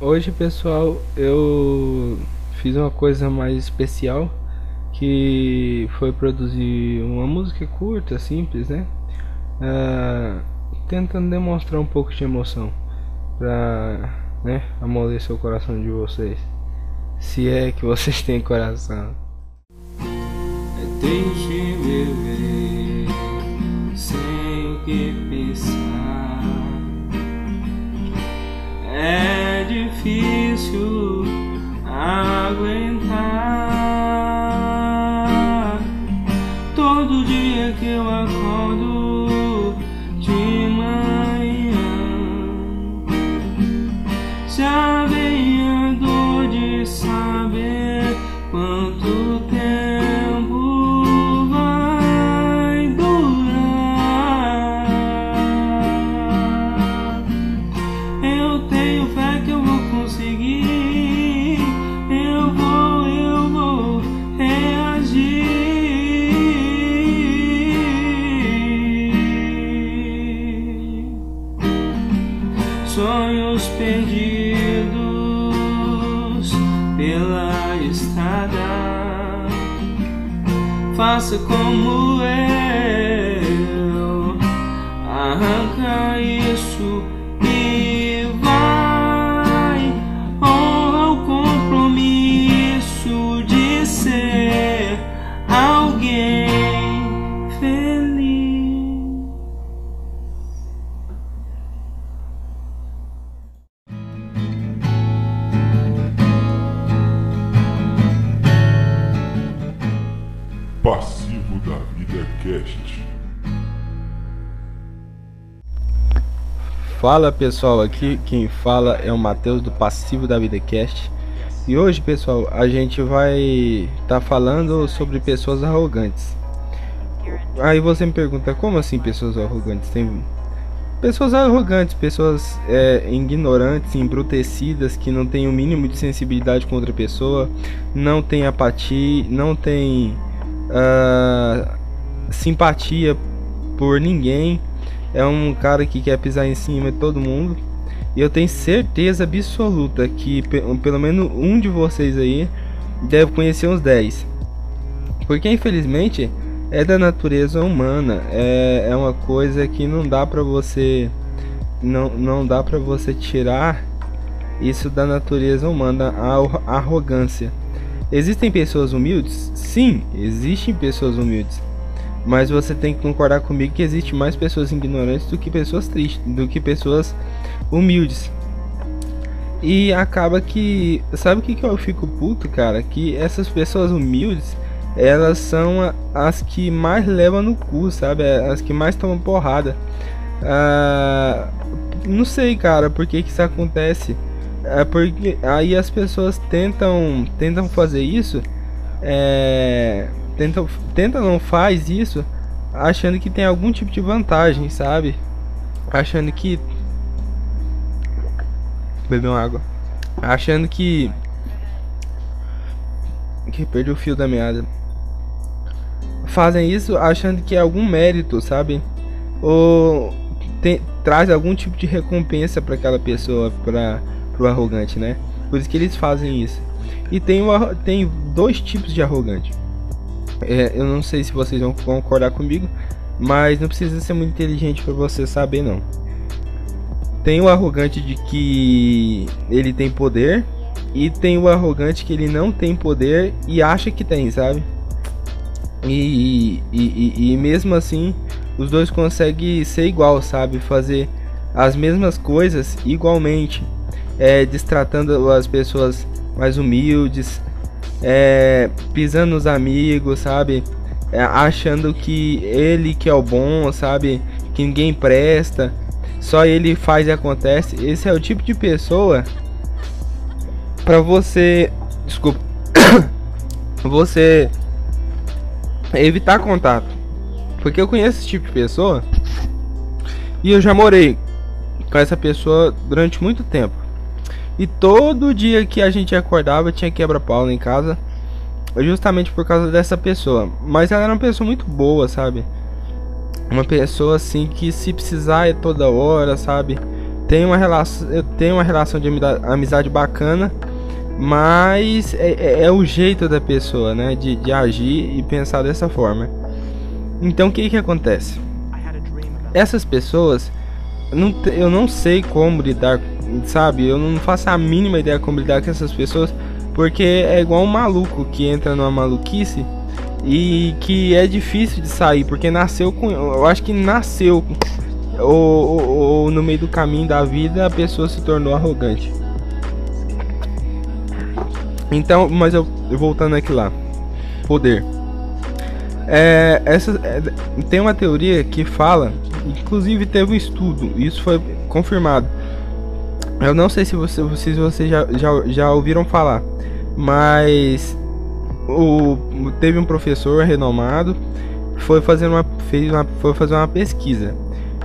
Hoje, pessoal, eu fiz uma coisa mais especial que foi produzir uma música curta, simples, né? Uh, tentando demonstrar um pouco de emoção pra né, amolecer o coração de vocês. Se é que vocês têm coração. Deixe viver sem que pensar. É difícil aguentar todo dia que eu acordo de manhã. Pela estrada. Faça como eu, arranca isso Fala pessoal, aqui quem fala é o Matheus do Passivo da Vida Cast. E hoje, pessoal, a gente vai estar falando sobre pessoas arrogantes. Aí você me pergunta, como assim pessoas arrogantes? Tem pessoas arrogantes, pessoas é, ignorantes, embrutecidas, que não têm o mínimo de sensibilidade com outra pessoa, não tem apatia, não tem ah, simpatia por ninguém. É um cara que quer pisar em cima de todo mundo. E eu tenho certeza absoluta que pe- pelo menos um de vocês aí deve conhecer uns 10. Porque infelizmente é da natureza humana. É, é uma coisa que não dá pra você. Não, não dá pra você tirar isso da natureza humana, a arro- arrogância. Existem pessoas humildes? Sim, existem pessoas humildes. Mas você tem que concordar comigo que existe mais pessoas ignorantes do que pessoas tristes, do que pessoas humildes. E acaba que, sabe o que, que eu fico puto, cara? Que essas pessoas humildes, elas são as que mais levam no cu, sabe? É As que mais tomam porrada. Ah, não sei, cara, por que que isso acontece? É porque aí as pessoas tentam tentam fazer isso, é, tentam tenta não faz isso, achando que tem algum tipo de vantagem, sabe? Achando que beber uma água, achando que que perdeu o fio da meada. Fazem isso achando que é algum mérito, sabe? Ou tem, traz algum tipo de recompensa para aquela pessoa, para pro arrogante, né? Por isso que eles fazem isso. E tem, o tem dois tipos de arrogante. É, eu não sei se vocês vão concordar comigo, mas não precisa ser muito inteligente para você saber não. Tem o arrogante de que ele tem poder e tem o arrogante que ele não tem poder e acha que tem, sabe? E, e, e, e mesmo assim, os dois conseguem ser igual, sabe? Fazer as mesmas coisas igualmente, é, destratando as pessoas mais humildes, é, pisando nos amigos, sabe? É, achando que ele que é o bom, sabe? Que ninguém presta, só ele faz e acontece. Esse é o tipo de pessoa para você, desculpa, você evitar contato. Porque eu conheço esse tipo de pessoa e eu já morei com essa pessoa durante muito tempo. E todo dia que a gente acordava tinha quebra-pau em casa, justamente por causa dessa pessoa. Mas ela era uma pessoa muito boa, sabe? Uma pessoa assim que se precisar é toda hora, sabe? tem uma relação, eu tenho uma relação de amizade, amizade bacana, mas é, é, é, o jeito da pessoa, né, de, de agir e pensar dessa forma. Então o que que acontece? Essas pessoas, não, eu não sei como lidar, sabe? Eu não faço a mínima ideia como lidar com essas pessoas, porque é igual um maluco que entra numa maluquice e que é difícil de sair, porque nasceu com. Eu acho que nasceu ou, ou, ou, no meio do caminho da vida a pessoa se tornou arrogante. Então, mas eu, voltando aqui lá, poder. É, essa, é, tem uma teoria que fala, inclusive teve um estudo, isso foi confirmado. Eu não sei se, você, se vocês já, já, já ouviram falar, mas o, teve um professor renomado foi fazer uma, fez uma, foi fazer uma pesquisa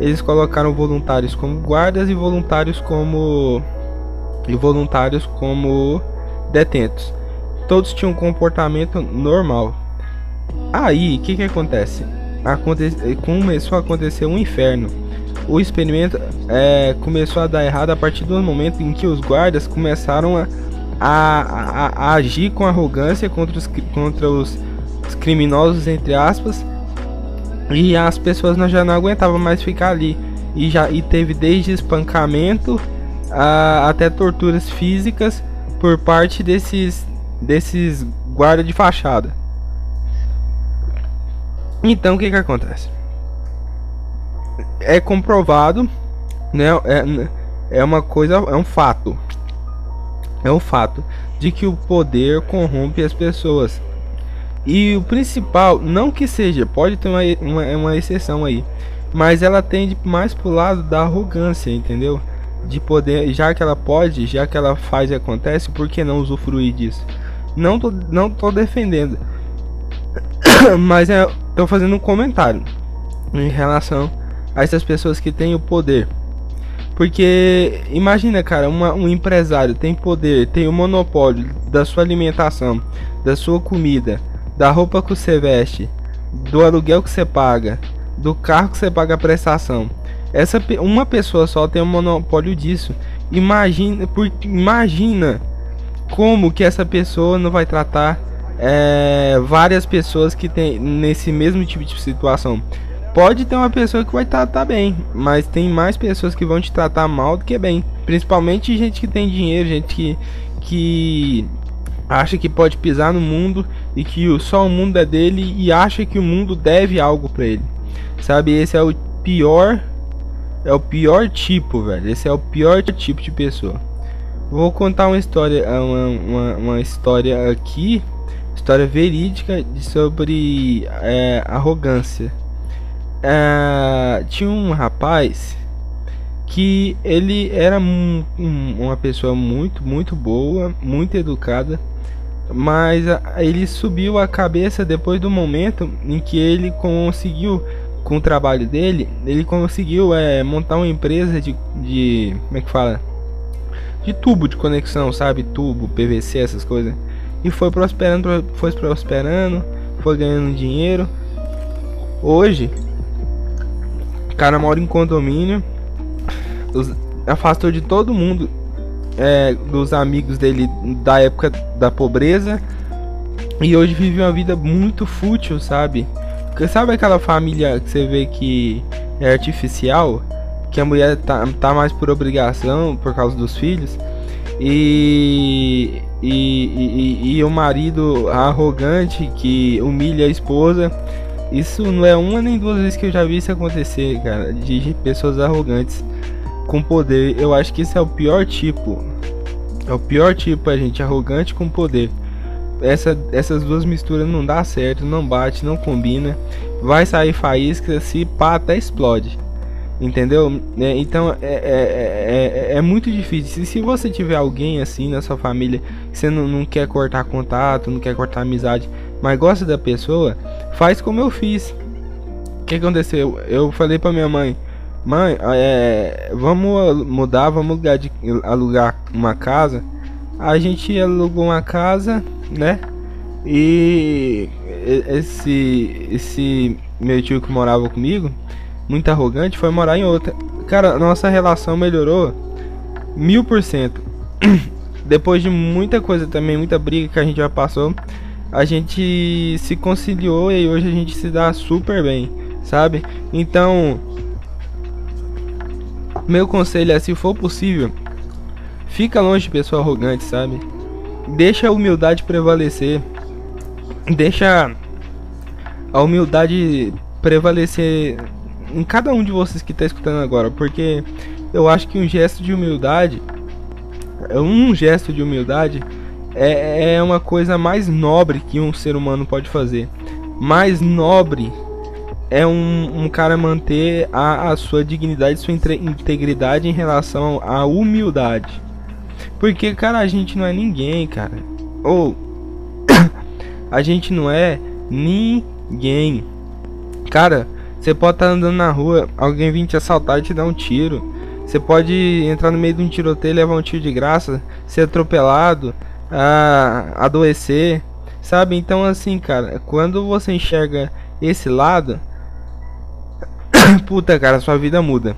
eles colocaram voluntários como guardas e voluntários como e voluntários como detentos. Todos tinham um comportamento normal. Aí, o que que acontece? Aconte começou a acontecer um inferno. O experimento é, começou a dar errado a partir do momento em que os guardas começaram a, a, a, a agir com arrogância contra os, contra os, os criminosos, entre aspas, e as pessoas já não aguentavam mais ficar ali. E, já, e teve desde espancamento a, até torturas físicas por parte desses, desses guardas de fachada. Então o que que acontece? É comprovado, né? É, é uma coisa, é um fato. É um fato de que o poder corrompe as pessoas. E o principal, não que seja, pode ter uma, uma, uma exceção aí, mas ela tende mais pro lado da arrogância, entendeu? De poder, já que ela pode, já que ela faz e acontece, por que não usufruir disso? Não tô, não tô defendendo, mas é, tô fazendo um comentário em relação a essas pessoas que têm o poder. Porque imagina, cara, uma, um empresário tem poder, tem o monopólio da sua alimentação, da sua comida da roupa que você veste, do aluguel que você paga, do carro que você paga a prestação. Essa uma pessoa só tem o um monopólio disso. Imagina, por, imagina como que essa pessoa não vai tratar é, várias pessoas que tem nesse mesmo tipo de situação. Pode ter uma pessoa que vai tratar bem, mas tem mais pessoas que vão te tratar mal do que bem. Principalmente gente que tem dinheiro, gente que, que acha que pode pisar no mundo e que só o mundo é dele e acha que o mundo deve algo para ele. Sabe, esse é o pior é o pior tipo, velho. Esse é o pior tipo de pessoa. Vou contar uma história, uma, uma, uma história aqui, história verídica sobre é, arrogância. É, tinha um rapaz que ele era um, um, uma pessoa muito, muito boa, muito educada mas ele subiu a cabeça depois do momento em que ele conseguiu com o trabalho dele ele conseguiu é, montar uma empresa de, de como é que fala? De tubo de conexão sabe? Tubo PVC essas coisas. E foi prosperando foi prosperando foi ganhando dinheiro. Hoje o cara mora em condomínio afastou de todo mundo é, dos amigos dele da época da pobreza e hoje vive uma vida muito fútil, sabe? Porque sabe aquela família que você vê que é artificial, que a mulher tá, tá mais por obrigação por causa dos filhos e e, e, e o marido arrogante que humilha a esposa. Isso não é uma nem duas vezes que eu já vi isso acontecer, cara, de pessoas arrogantes com poder. Eu acho que esse é o pior tipo. É o pior tipo, a gente, arrogante com poder. Essa, essas duas misturas não dá certo, não bate, não combina. Vai sair faísca, se pá, até explode. Entendeu? É, então é, é, é, é, muito difícil. E se você tiver alguém assim na sua família você não, não quer cortar contato, não quer cortar amizade, mas gosta da pessoa, faz como eu fiz. O que aconteceu? Eu falei pra minha mãe: Mãe, é, vamos mudar, vamos alugar, de, alugar uma casa. A gente alugou uma casa, né? E esse esse meu tio que morava comigo, muito arrogante, foi morar em outra. cara, nossa relação melhorou mil por cento. Depois de muita coisa também, muita briga que a gente já passou, a gente se conciliou e hoje a gente se dá super bem, sabe? Então, meu conselho é, se for possível, fica longe de pessoa arrogante, sabe? Deixa a humildade prevalecer. Deixa a humildade prevalecer em cada um de vocês que está escutando agora, porque eu acho que um gesto de humildade, um gesto de humildade é, é uma coisa mais nobre que um ser humano pode fazer. Mais nobre é um, um cara manter a, a sua dignidade, sua integridade em relação à humildade. Porque, cara, a gente não é ninguém, cara. Ou a gente não é ninguém. Cara, você pode estar tá andando na rua, alguém vir te assaltar e te dar um tiro. Você pode entrar no meio de um tiroteio e levar um tiro de graça, ser atropelado, a, adoecer, sabe? Então, assim, cara, quando você enxerga esse lado, puta, cara, sua vida muda.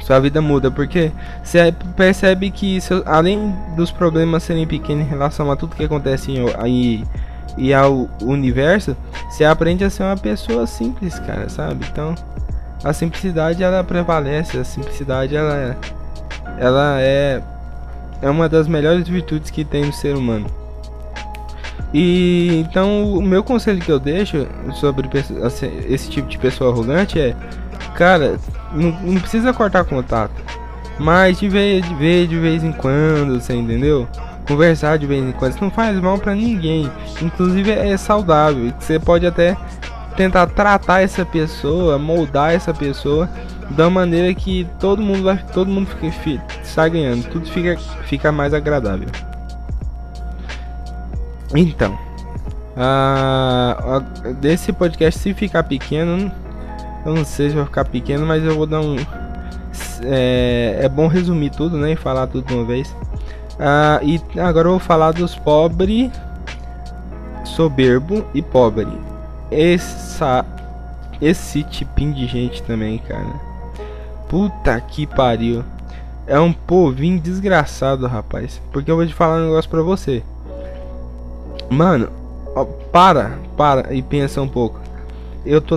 Sua vida muda, porque você percebe que, seu, além dos problemas serem pequenos em relação a tudo que acontece aí e ao universo, você aprende a ser uma pessoa simples, cara, sabe? Então, a simplicidade ela prevalece, a simplicidade ela, ela é, é uma das melhores virtudes que tem no ser humano. E então o meu conselho que eu deixo sobre esse tipo de pessoa arrogante é, cara, não, não precisa cortar contato, mas de vez, de vez de vez em quando, você entendeu? Conversar de vez em quando, não faz mal para ninguém, inclusive é saudável. Você pode até tentar tratar essa pessoa, moldar essa pessoa da maneira que todo mundo vai, todo mundo fica, sai ganhando, tudo fica, fica mais agradável. Então, uh, desse podcast, se ficar pequeno, eu não sei se vai ficar pequeno, mas eu vou dar um. É, é bom resumir tudo, né? E falar tudo de uma vez. Uh, e agora eu vou falar dos pobre, soberbo e pobre. Essa, esse tipinho de gente também, cara. Puta que pariu. É um povinho desgraçado, rapaz. Porque eu vou te falar um negócio pra você. Mano, ó, para, para e pensa um pouco. Eu tô.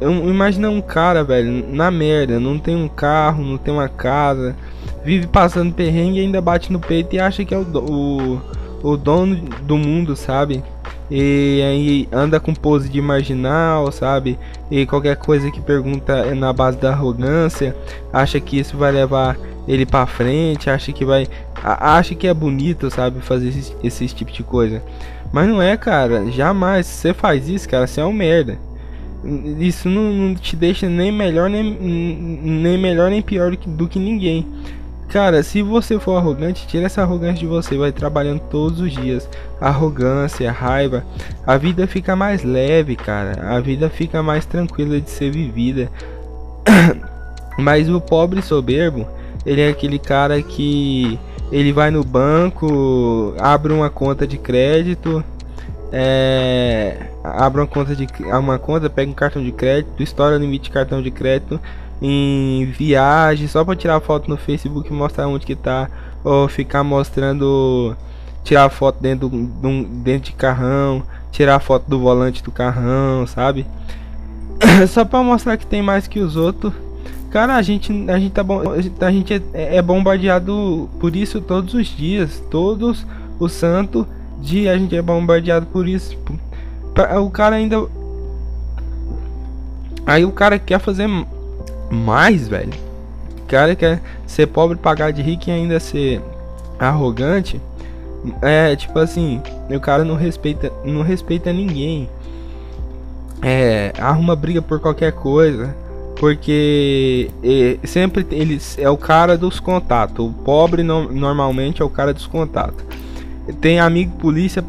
Eu, imagina um cara, velho, na merda, não tem um carro, não tem uma casa, vive passando perrengue ainda bate no peito e acha que é o, o, o dono do mundo, sabe? E aí anda com pose de marginal, sabe? E qualquer coisa que pergunta é na base da arrogância, acha que isso vai levar ele para frente, acha que vai acha que é bonito, sabe, fazer esse, esse tipo de coisa. Mas não é, cara. Jamais. Se você faz isso, cara, você é um merda. Isso não, não te deixa nem melhor nem, nem melhor nem pior do que, do que ninguém. Cara, se você for arrogante, tira essa arrogância de você, vai trabalhando todos os dias. Arrogância, raiva, a vida fica mais leve, cara. A vida fica mais tranquila de ser vivida. Mas o pobre soberbo, ele é aquele cara que ele vai no banco, abre uma conta de crédito, é, abre uma conta de uma conta, pega um cartão de crédito, estoura o limite de cartão de crédito em viagem só para tirar foto no Facebook e mostrar onde que tá ou ficar mostrando tirar foto dentro do, dentro de carrão, tirar foto do volante do carrão, sabe? só para mostrar que tem mais que os outros Cara, a gente, a gente tá bom, a gente é, é bombardeado por isso todos os dias, todos o santo dia a gente é bombardeado por isso. O cara ainda Aí o cara quer fazer mais, velho. O cara quer ser pobre, pagar de rico e ainda ser arrogante. É, tipo assim, o cara não respeita, não respeita ninguém. É, arruma briga por qualquer coisa. Porque é, sempre eles é o cara dos contatos. O pobre no, normalmente é o cara dos contatos. Tem amigo polícia.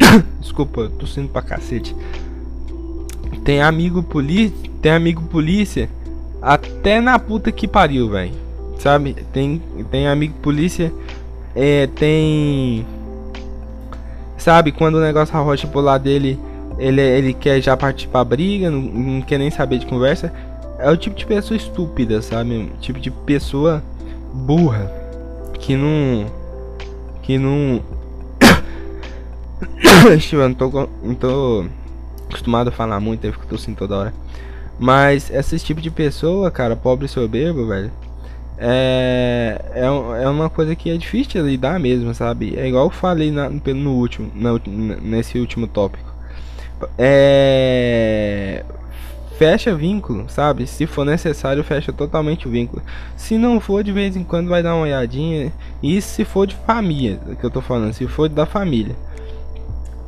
Desculpa, tô sendo pra cacete. Tem amigo polícia. Tem amigo polícia. Até na puta que pariu, velho. Sabe? Tem, tem amigo polícia. É, tem. Sabe, quando o negócio arrocha pro lado dele, ele, ele quer já partir pra briga, não, não quer nem saber de conversa é o tipo de pessoa estúpida, sabe? Tipo de pessoa burra que não que não eu não tô, não tô acostumado a falar muito, eu fico tossindo toda hora. Mas esse tipo de pessoa, cara, pobre e soberbo, velho, é, é, é uma coisa que é difícil de lidar mesmo, sabe? É igual eu falei na, no último, na, nesse último tópico. É, fecha vínculo, sabe? Se for necessário, fecha totalmente o vínculo. Se não for, de vez em quando vai dar uma olhadinha. E se for de família, que eu tô falando, se for da família.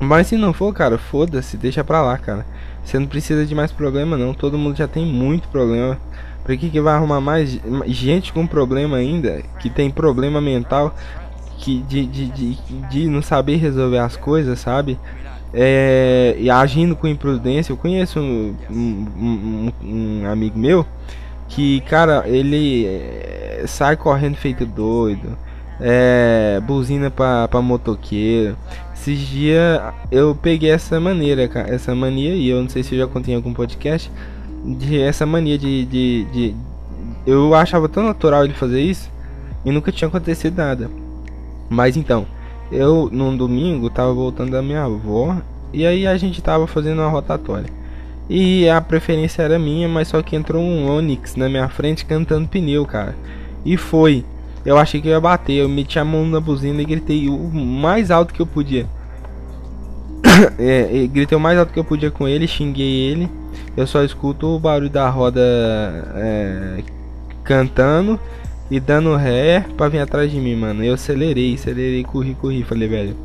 Mas se não for, cara, foda-se, deixa pra lá, cara. Você não precisa de mais problema, não. Todo mundo já tem muito problema. Pra que, que vai arrumar mais gente com problema ainda? Que tem problema mental que de, de, de, de não saber resolver as coisas, sabe? é, e agindo com imprudência. Eu conheço um, um, um, um amigo meu que, cara, ele é, sai correndo feito doido, é, buzina pra motoqueiro. Esses dias eu peguei essa maneira, essa mania, e eu não sei se eu já contei em algum podcast, de essa mania de, de, de eu achava tão natural ele fazer isso e nunca tinha acontecido nada. Mas então, eu num domingo tava voltando da minha avó e aí a gente tava fazendo uma rotatória. E a preferência era minha, mas só que entrou um Onix na minha frente cantando pneu, cara. E foi. Eu achei que ia bater, eu meti a mão na buzina e gritei o mais alto que eu podia. é, gritei o mais alto que eu podia com ele, xinguei ele. Eu só escuto o barulho da roda é, cantando e dando ré pra vir atrás de mim, mano. Eu acelerei, acelerei, corri, corri. Falei, velho,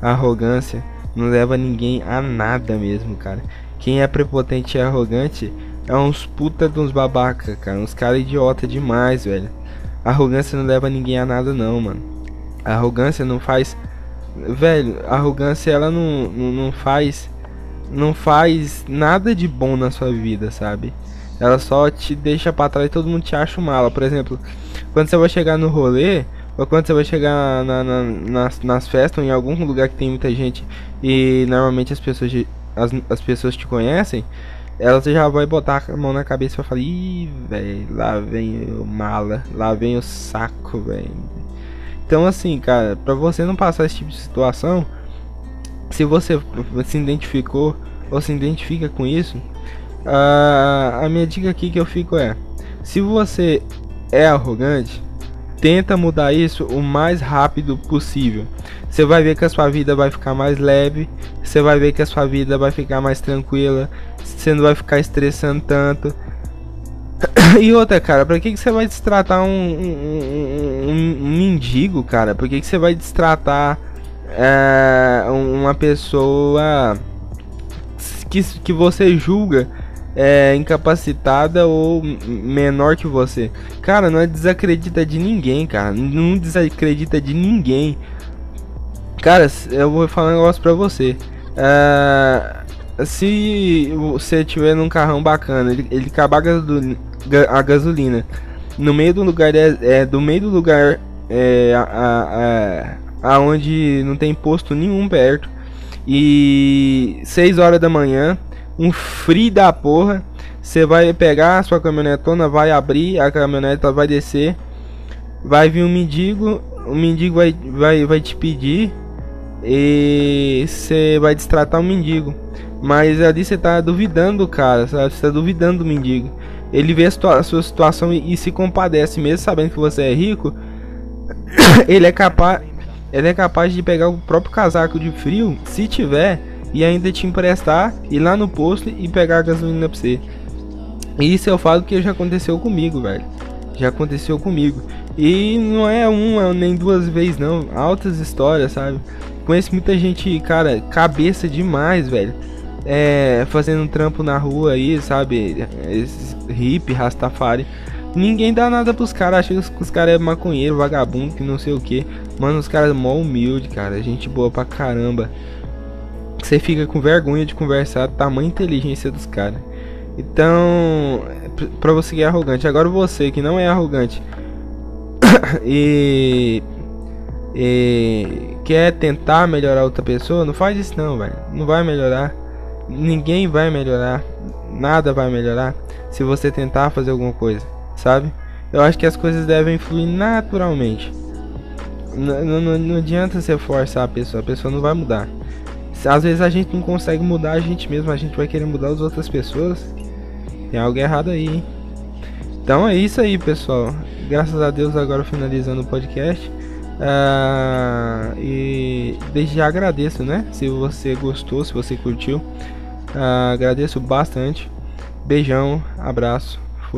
arrogância não leva ninguém a nada mesmo, cara. Quem é prepotente e arrogante é uns puta de uns babaca, cara. Uns cara idiota demais, velho. Arrogância não leva ninguém a nada, não, mano. Arrogância não faz. Velho, arrogância ela não, não, não faz. Não faz nada de bom na sua vida, sabe? Ela só te deixa pra trás e todo mundo te acha mala. Por exemplo, quando você vai chegar no rolê, ou quando você vai chegar na, na, nas, nas festas ou em algum lugar que tem muita gente e normalmente as pessoas, as, as pessoas te conhecem, elas já vai botar a mão na cabeça e vai falar, ih, velho, lá vem o mala, lá vem o saco, velho. Então assim, cara, pra você não passar esse tipo de situação, se você se identificou ou se identifica com isso, a, a minha dica aqui que eu fico é: se você é arrogante, tenta mudar isso o mais rápido possível. Você vai ver que a sua vida vai ficar mais leve, você vai ver que a sua vida vai ficar mais tranquila, você não vai ficar estressando tanto. E outra, cara, pra que, que você vai destratar um, um, um, um mendigo, cara? Por que, que você vai destratar é, uma pessoa que, que você julga é, incapacitada ou menor que você. Cara, não desacredita de ninguém, cara. Não desacredita de ninguém. Cara, eu vou falar um negócio pra você. É, se você tiver num carrão bacana, ele, ele acabar a gasolina no meio do lugar é, é do meio do lugar é, a, a, aonde não tem posto nenhum perto e 6 horas da manhã um frio da porra. Você vai pegar a sua caminhonetona, vai abrir, a caminhoneta vai descer. Vai vir um mendigo, o mendigo vai, vai, vai te pedir e você vai destratar o mendigo. Mas ali você tá duvidando, cara? Você tá duvidando do mendigo. Ele vê a, situa a sua situação e, e, se compadece, mesmo sabendo que você é rico. ele é capaz, ele é capaz de pegar o próprio casaco de frio, se tiver, e ainda te emprestar, ir lá no posto e pegar a gasolina pra você. Isso eu falo que já aconteceu comigo, velho. Já aconteceu comigo. E não é uma nem duas vezes, não. Altas histórias, sabe? Conheço muita gente, cara, cabeça demais, velho. É, fazendo um trampo na rua aí, sabe? Esses hip, rastafari. Ninguém dá nada pros caras, acha que os caras é maconheiro, vagabundo, que não sei o que. Mano, os caras mó humilde, cara. Gente boa pra caramba. Você fica com vergonha de conversar, tamanha inteligência dos caras. Então, pra você que é arrogante. Agora você que não é arrogante e, e quer tentar melhorar outra pessoa, não faz isso não, velho. Não vai melhorar. Ninguém vai melhorar. nada vai melhorar se você tentar fazer alguma coisa, sabe? Eu acho que as coisas devem fluir naturalmente. Não, não, não adianta você forçar a pessoa, a pessoa não vai mudar. Às vezes a gente não consegue mudar a gente mesmo, a gente vai querer mudar as outras pessoas. Tem algo errado aí, hein? Então é isso aí, pessoal. Graças a Deus, agora finalizando o podcast. Uh, e desde já agradeço, né? Se você gostou, se você curtiu, uh, agradeço bastante. Beijão, abraço.